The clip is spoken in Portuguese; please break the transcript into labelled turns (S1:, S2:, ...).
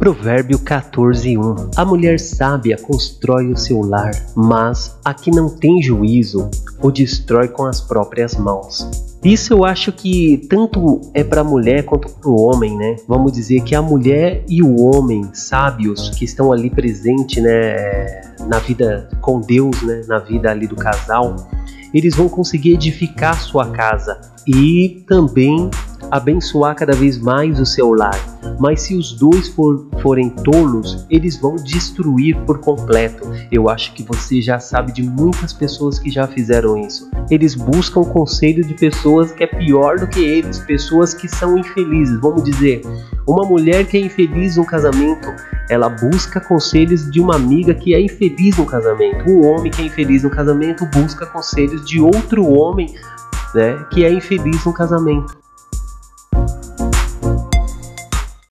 S1: Provérbio 14:1 A mulher sábia constrói o seu lar, mas a que não tem juízo o destrói com as próprias mãos. Isso eu acho que tanto é para a mulher quanto para o homem, né? Vamos dizer que a mulher e o homem sábios que estão ali presentes, né, na vida com Deus, né, na vida ali do casal, eles vão conseguir edificar sua casa e também abençoar cada vez mais o seu lar. Mas se os dois for, forem tolos, eles vão destruir por completo. Eu acho que você já sabe de muitas pessoas que já fizeram isso. Eles buscam conselho de pessoas que é pior do que eles, pessoas que são infelizes. Vamos dizer, uma mulher que é infeliz no casamento, ela busca conselhos de uma amiga que é infeliz no casamento. Um homem que é infeliz no casamento busca conselhos de outro homem né, que é infeliz no casamento.